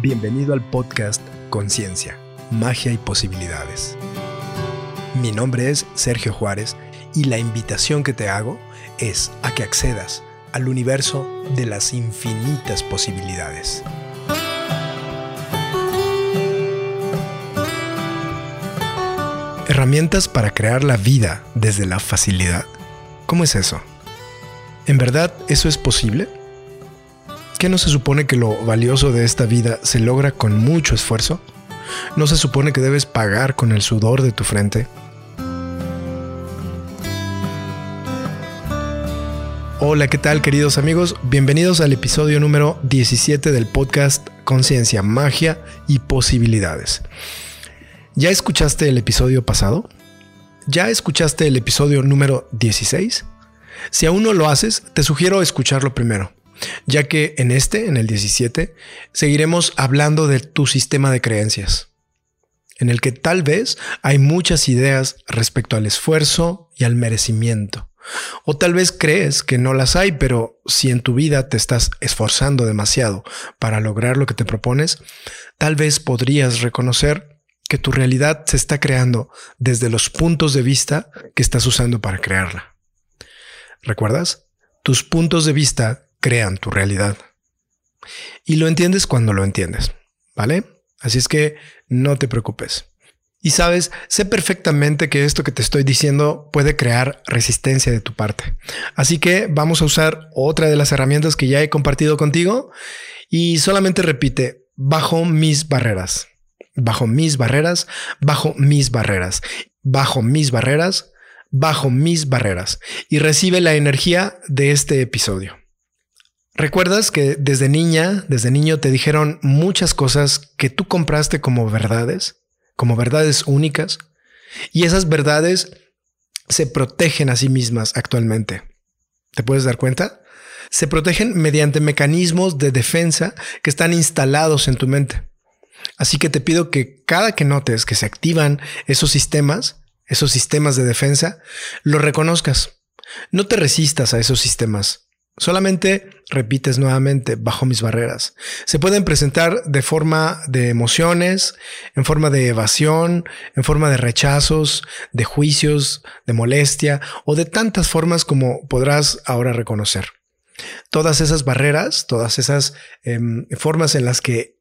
Bienvenido al podcast Conciencia, Magia y Posibilidades. Mi nombre es Sergio Juárez y la invitación que te hago es a que accedas al universo de las infinitas posibilidades. Herramientas para crear la vida desde la facilidad. ¿Cómo es eso? ¿En verdad eso es posible? ¿Qué no se supone que lo valioso de esta vida se logra con mucho esfuerzo? ¿No se supone que debes pagar con el sudor de tu frente? Hola, ¿qué tal queridos amigos? Bienvenidos al episodio número 17 del podcast Conciencia, Magia y Posibilidades. ¿Ya escuchaste el episodio pasado? ¿Ya escuchaste el episodio número 16? Si aún no lo haces, te sugiero escucharlo primero, ya que en este, en el 17, seguiremos hablando de tu sistema de creencias, en el que tal vez hay muchas ideas respecto al esfuerzo y al merecimiento. O tal vez crees que no las hay, pero si en tu vida te estás esforzando demasiado para lograr lo que te propones, tal vez podrías reconocer que tu realidad se está creando desde los puntos de vista que estás usando para crearla. ¿Recuerdas? Tus puntos de vista crean tu realidad. Y lo entiendes cuando lo entiendes, ¿vale? Así es que no te preocupes. Y sabes, sé perfectamente que esto que te estoy diciendo puede crear resistencia de tu parte. Así que vamos a usar otra de las herramientas que ya he compartido contigo y solamente repite, bajo mis barreras, bajo mis barreras, bajo mis barreras, bajo mis barreras, bajo mis barreras y recibe la energía de este episodio. ¿Recuerdas que desde niña, desde niño te dijeron muchas cosas que tú compraste como verdades, como verdades únicas? Y esas verdades se protegen a sí mismas actualmente. ¿Te puedes dar cuenta? Se protegen mediante mecanismos de defensa que están instalados en tu mente. Así que te pido que cada que notes que se activan esos sistemas, esos sistemas de defensa, lo reconozcas. No te resistas a esos sistemas. Solamente repites nuevamente bajo mis barreras. Se pueden presentar de forma de emociones, en forma de evasión, en forma de rechazos, de juicios, de molestia o de tantas formas como podrás ahora reconocer. Todas esas barreras, todas esas em, formas en las que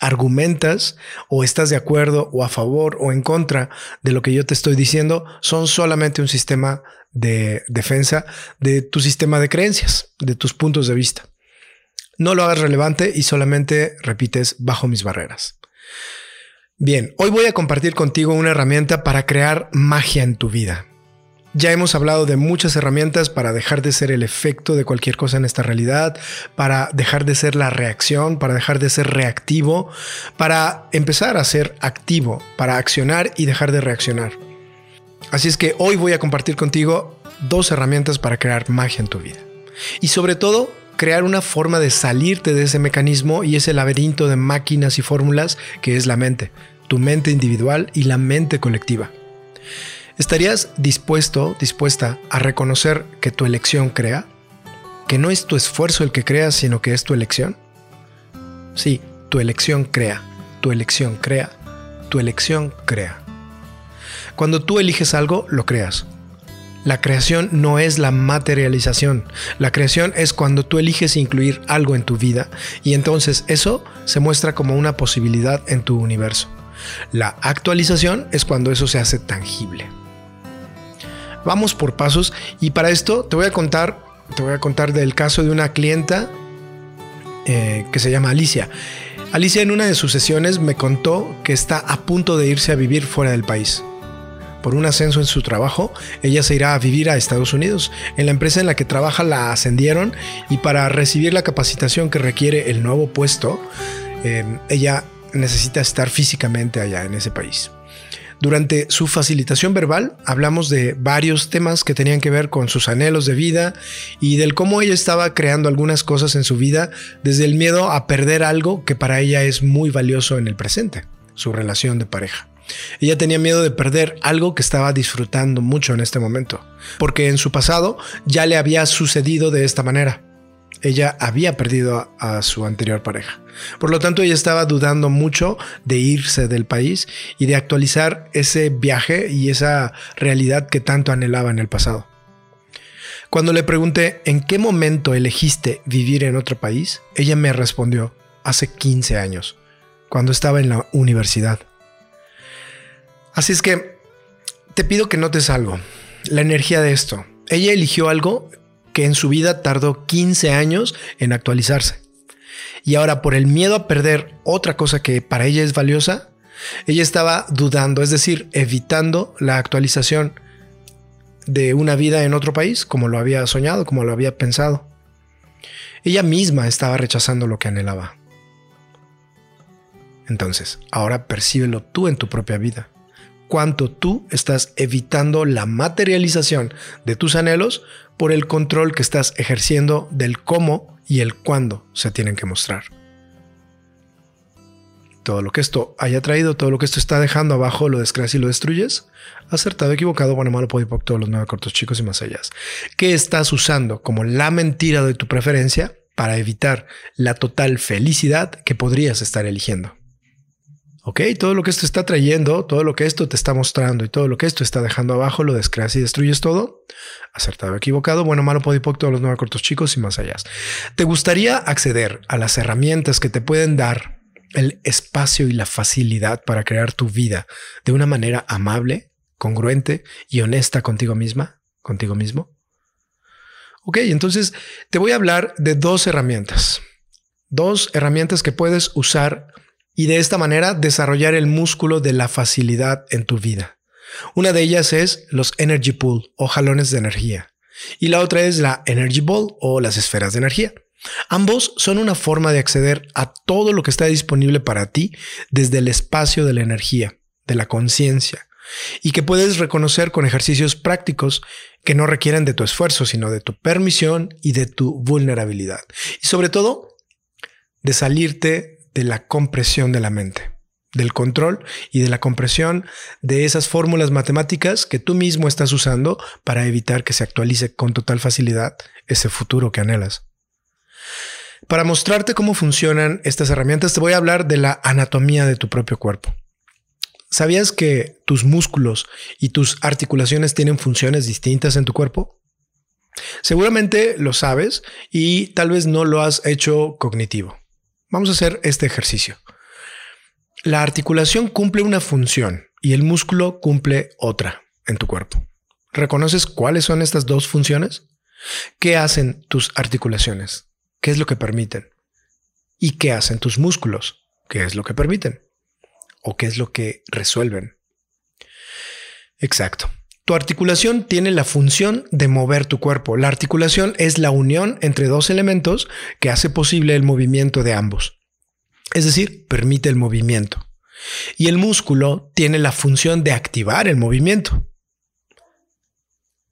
argumentas o estás de acuerdo o a favor o en contra de lo que yo te estoy diciendo son solamente un sistema de defensa de tu sistema de creencias, de tus puntos de vista. No lo hagas relevante y solamente repites bajo mis barreras. Bien, hoy voy a compartir contigo una herramienta para crear magia en tu vida. Ya hemos hablado de muchas herramientas para dejar de ser el efecto de cualquier cosa en esta realidad, para dejar de ser la reacción, para dejar de ser reactivo, para empezar a ser activo, para accionar y dejar de reaccionar. Así es que hoy voy a compartir contigo dos herramientas para crear magia en tu vida. Y sobre todo, crear una forma de salirte de ese mecanismo y ese laberinto de máquinas y fórmulas que es la mente, tu mente individual y la mente colectiva. ¿Estarías dispuesto, dispuesta a reconocer que tu elección crea? ¿Que no es tu esfuerzo el que crea, sino que es tu elección? Sí, tu elección crea, tu elección crea, tu elección crea. Cuando tú eliges algo, lo creas. La creación no es la materialización. La creación es cuando tú eliges incluir algo en tu vida y entonces eso se muestra como una posibilidad en tu universo. La actualización es cuando eso se hace tangible. Vamos por pasos y para esto te voy a contar, te voy a contar del caso de una clienta eh, que se llama Alicia. Alicia en una de sus sesiones me contó que está a punto de irse a vivir fuera del país. Por un ascenso en su trabajo, ella se irá a vivir a Estados Unidos. En la empresa en la que trabaja la ascendieron y para recibir la capacitación que requiere el nuevo puesto, eh, ella necesita estar físicamente allá en ese país. Durante su facilitación verbal hablamos de varios temas que tenían que ver con sus anhelos de vida y del cómo ella estaba creando algunas cosas en su vida desde el miedo a perder algo que para ella es muy valioso en el presente, su relación de pareja. Ella tenía miedo de perder algo que estaba disfrutando mucho en este momento, porque en su pasado ya le había sucedido de esta manera. Ella había perdido a, su anterior pareja. Por lo tanto, ella estaba dudando mucho de irse del país y de actualizar ese viaje y esa realidad que tanto anhelaba en el pasado. Cuando le pregunté en qué momento elegiste vivir en otro país, ella me respondió hace 15 años, cuando estaba en la universidad. Así es que te pido que notes algo, la energía de esto. Ella eligió algo que en su vida tardó 15 años en actualizarse. Y ahora por el miedo a perder otra cosa que para ella es valiosa, ella estaba dudando, es decir, evitando la actualización de una vida en otro país, como lo había soñado, como lo había pensado. Ella misma estaba rechazando lo que anhelaba. Entonces, ahora percíbelo tú en tu propia vida cuánto tú estás evitando la materialización de tus anhelos por el control que estás ejerciendo del cómo y el cuándo se tienen que mostrar. Todo lo que esto haya traído, todo lo que esto está dejando abajo, lo descreas y lo destruyes. Acertado, equivocado, bueno, malo, podipoc, todos los nueve cortos chicos y más allá. ¿Qué estás usando como la mentira de tu preferencia para evitar la total felicidad que podrías estar eligiendo? Ok, todo lo que esto está trayendo, todo lo que esto te está mostrando y todo lo que esto está dejando abajo, lo descreas y destruyes todo. Acertado, equivocado, bueno, malo, podipoc, todos los nueve cortos chicos y más allá. ¿Te gustaría acceder a las herramientas que te pueden dar el espacio y la facilidad para crear tu vida de una manera amable, congruente y honesta contigo misma, contigo mismo? Ok, entonces te voy a hablar de dos herramientas. Dos herramientas que puedes usar y de esta manera desarrollar el músculo de la facilidad en tu vida. Una de ellas es los Energy Pool o jalones de energía y la otra es la Energy Ball o las esferas de energía. Ambos son una forma de acceder a todo lo que está disponible para ti desde el espacio de la energía, de la conciencia, y que puedes reconocer con ejercicios prácticos que no requieren de tu esfuerzo, sino de tu permisión y de tu vulnerabilidad. Y sobre todo, de salirte de la compresión de la mente, del control y de la compresión de esas fórmulas matemáticas que tú mismo estás usando para evitar que se actualice con total facilidad ese futuro que anhelas. Para mostrarte cómo funcionan estas herramientas, te voy a hablar de la anatomía de tu propio cuerpo. ¿Sabías que tus músculos y tus articulaciones tienen funciones distintas en tu cuerpo? Seguramente lo sabes y tal vez no lo has hecho cognitivo. Vamos a hacer este ejercicio. La articulación cumple una función y el músculo cumple otra en tu cuerpo. ¿Reconoces cuáles son estas dos funciones? ¿Qué hacen tus articulaciones? ¿Qué es lo que permiten? ¿Y qué hacen tus músculos? ¿Qué es lo que permiten? ¿O qué es lo que resuelven? Exacto. Tu articulación tiene la función de mover tu cuerpo. La articulación es la unión entre dos elementos que hace posible el movimiento de ambos. Es decir, permite el movimiento. Y el músculo tiene la función de activar el movimiento.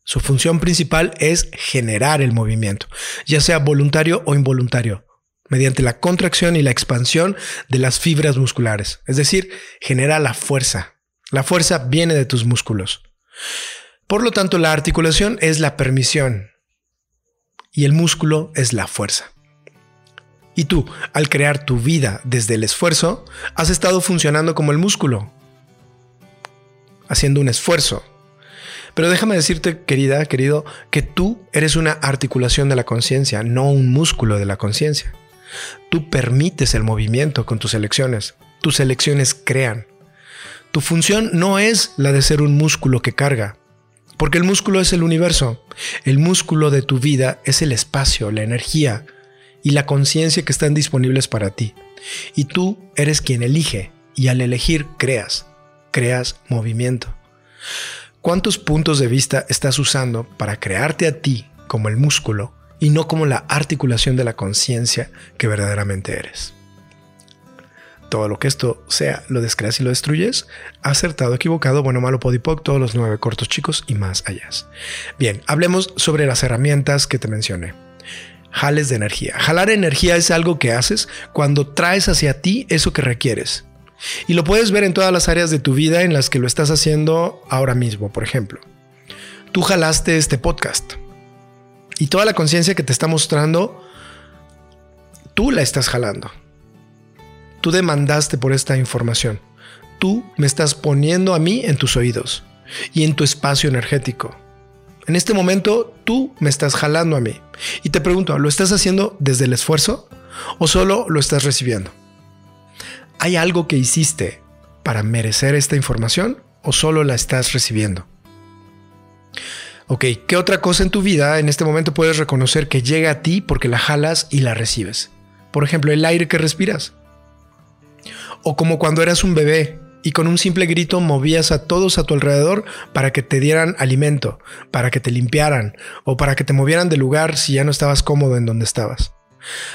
Su función principal es generar el movimiento, ya sea voluntario o involuntario, mediante la contracción y la expansión de las fibras musculares. Es decir, genera la fuerza. La fuerza viene de tus músculos. Por lo tanto, la articulación es la permisión y el músculo es la fuerza. Y tú, al crear tu vida desde el esfuerzo, has estado funcionando como el músculo, haciendo un esfuerzo. Pero déjame decirte, querida, querido, que tú eres una articulación de la conciencia, no un músculo de la conciencia. Tú permites el movimiento con tus elecciones. Tus elecciones crean. Tu función no es la de ser un músculo que carga, porque el músculo es el universo. El músculo de tu vida es el espacio, la energía y la conciencia que están disponibles para ti. Y tú eres quien elige y al elegir creas, creas movimiento. ¿Cuántos puntos de vista estás usando para crearte a ti como el músculo y no como la articulación de la conciencia que verdaderamente eres? Todo lo que esto sea, lo descreas y lo destruyes, acertado, equivocado, bueno, malo, podipoc, todos los nueve cortos chicos y más allá. Bien, hablemos sobre las herramientas que te mencioné. Jales de energía. Jalar energía es algo que haces cuando traes hacia ti eso que requieres. Y lo puedes ver en todas las áreas de tu vida en las que lo estás haciendo ahora mismo, por ejemplo. Tú jalaste este podcast y toda la conciencia que te está mostrando Tú la estás jalando. Tú demandaste por esta información. Tú me estás poniendo a mí en tus oídos y en tu espacio energético. En este momento tú me estás jalando a mí. Y te pregunto, ¿lo estás haciendo desde el esfuerzo o solo lo estás recibiendo? ¿Hay algo que hiciste para merecer esta información o solo la estás recibiendo? Ok, ¿qué otra cosa en tu vida en este momento puedes reconocer que llega a ti porque la jalas y la recibes? Por ejemplo, el aire que respiras. O como cuando eras un bebé y con un simple grito movías a todos a tu alrededor para que te dieran alimento, para que te limpiaran o para que te movieran de lugar si ya no estabas cómodo en donde estabas.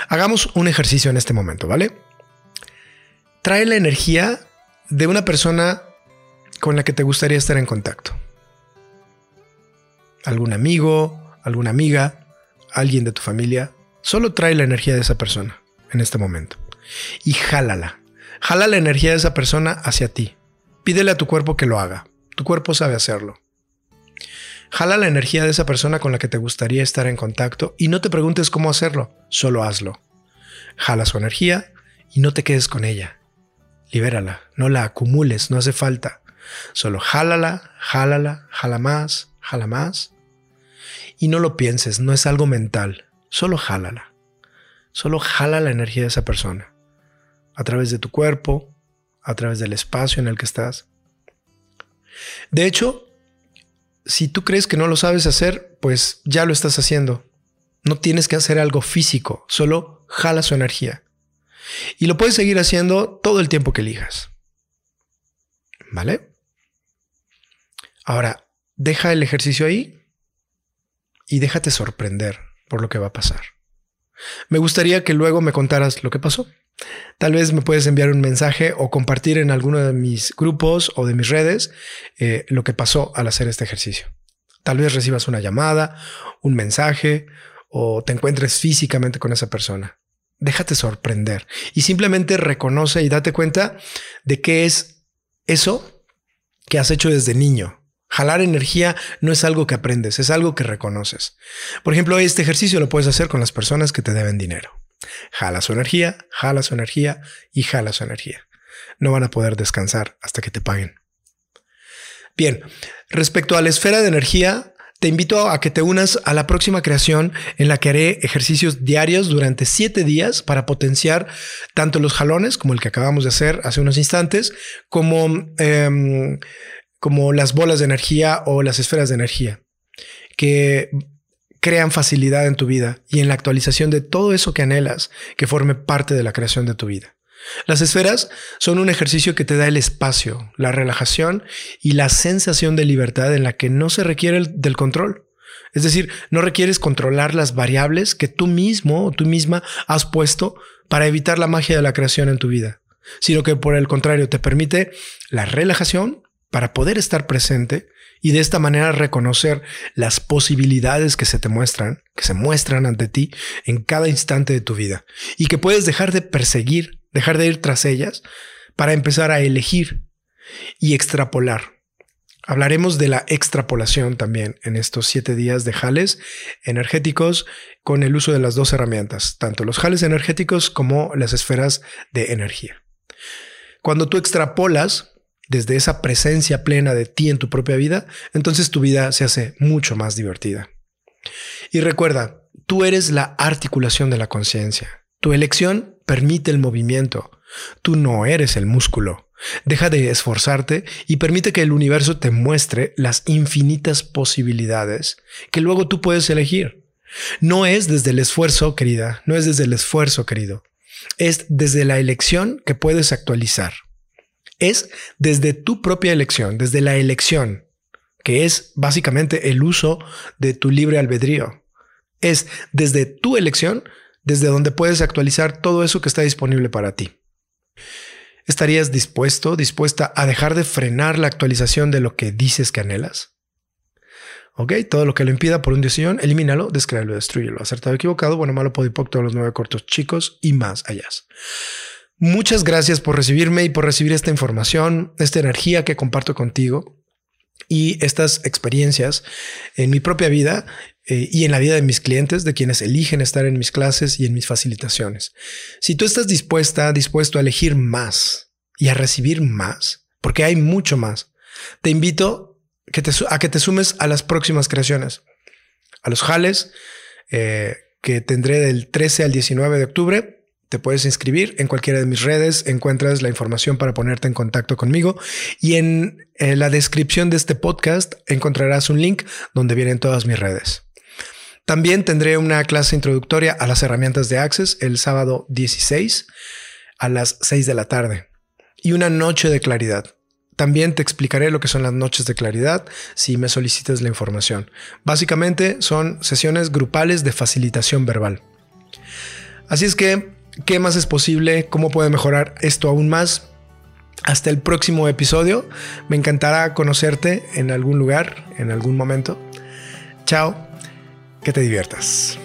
Hagamos un ejercicio en este momento, ¿vale? Trae la energía de una persona con la que te gustaría estar en contacto. Algún amigo, alguna amiga, alguien de tu familia. Solo trae la energía de esa persona en este momento y jálala. Jala la energía de esa persona hacia ti. Pídele a tu cuerpo que lo haga. Tu cuerpo sabe hacerlo. Jala la energía de esa persona con la que te gustaría estar en contacto y no te preguntes cómo hacerlo, solo hazlo. Jala su energía y no te quedes con ella. Libérala, no la acumules, no hace falta. Solo jálala, jálala, jala más, jala más. Y no lo pienses, no es algo mental, solo jálala. Solo jala la energía de esa persona a través de tu cuerpo, a través del espacio en el que estás. De hecho, si tú crees que no lo sabes hacer, pues ya lo estás haciendo. No tienes que hacer algo físico, solo jala su energía. Y lo puedes seguir haciendo todo el tiempo que elijas. ¿Vale? Ahora, deja el ejercicio ahí y déjate sorprender por lo que va a pasar. Me gustaría que luego me contaras lo que pasó. Tal vez me puedes enviar un mensaje o compartir en alguno de mis grupos o de mis redes eh, lo que pasó al hacer este ejercicio. Tal vez recibas una llamada, un mensaje o te encuentres físicamente con esa persona. Déjate sorprender y simplemente reconoce y date cuenta de qué es eso que has hecho desde niño. Jalar energía no es algo que aprendes, es algo que reconoces. Por ejemplo, este ejercicio lo puedes hacer con las personas que te deben dinero. Jala su energía, jala su energía y jala su energía. No van a poder descansar hasta que te paguen. Bien, respecto a la esfera de energía, te invito a que te unas a la próxima creación en la que haré ejercicios diarios durante siete días para potenciar tanto los jalones como el que acabamos de hacer hace unos instantes, como, em, como las bolas de energía o las esferas de energía, que crean facilidad en tu vida y en la actualización de todo eso que anhelas que forme parte de la creación de tu vida. Las esferas son un ejercicio que te da el espacio, la relajación y la sensación de libertad en la que no se requiere del control. Es decir, no requieres controlar las variables que tú mismo o tú misma has puesto para evitar la magia de la creación en tu vida, sino que por el contrario te permite la relajación para poder estar presente y de esta manera reconocer las posibilidades que se te muestran, que se muestran ante ti en cada instante de tu vida y que puedes dejar de perseguir, dejar de ir tras ellas para empezar a elegir y extrapolar. Hablaremos de la extrapolación también en estos siete días de jales energéticos con el uso de las dos herramientas, tanto los jales energéticos como las esferas de energía. Cuando tú extrapolas, desde esa presencia plena de ti en tu propia vida, entonces tu vida se hace mucho más divertida. Y recuerda, tú eres la articulación de la conciencia. Tu elección permite el movimiento. Tú no eres el músculo. Deja de esforzarte y permite que el universo te muestre las infinitas posibilidades que luego tú puedes elegir. No es desde el esfuerzo, querida, no es desde el esfuerzo, querido. Es desde la elección que puedes actualizar es desde tu propia elección, desde la elección, que es básicamente el uso de tu libre albedrío. Es desde tu elección, desde donde puedes actualizar todo eso que está disponible para ti. ¿Estarías dispuesto, dispuesta a dejar de frenar la actualización de lo que dices que anhelas? Ok, todo lo que lo impida por un decisión, elimínalo, descréalo, destruyelo. Acertado, equivocado, bueno, malo, podipoc, todos los nueve cortos chicos y más allá. Muchas gracias por recibirme y por recibir esta información, esta energía que comparto contigo y estas experiencias en mi propia vida eh, y en la vida de mis clientes, de quienes eligen estar en mis clases y en mis facilitaciones. Si tú estás dispuesta, dispuesto a elegir más y a recibir más, porque hay mucho más, te invito a que te sumes a las próximas creaciones, a los jales eh, que tendré del 13 al 19 de octubre te puedes inscribir en cualquiera de mis redes, encuentras la información para ponerte en contacto conmigo y en eh, la descripción de este podcast encontrarás un link donde vienen todas mis redes. También tendré una clase introductoria a las herramientas de Access el sábado 16 a las 6 de la tarde y una noche de claridad. También te explicaré lo que son las noches de claridad si me solicitas la información. Básicamente son sesiones grupales de facilitación verbal. Así es que ¿Qué más es posible? ¿Cómo puede mejorar esto aún más? Hasta el próximo episodio. Me encantará conocerte en algún lugar, en algún momento. Chao, que te diviertas.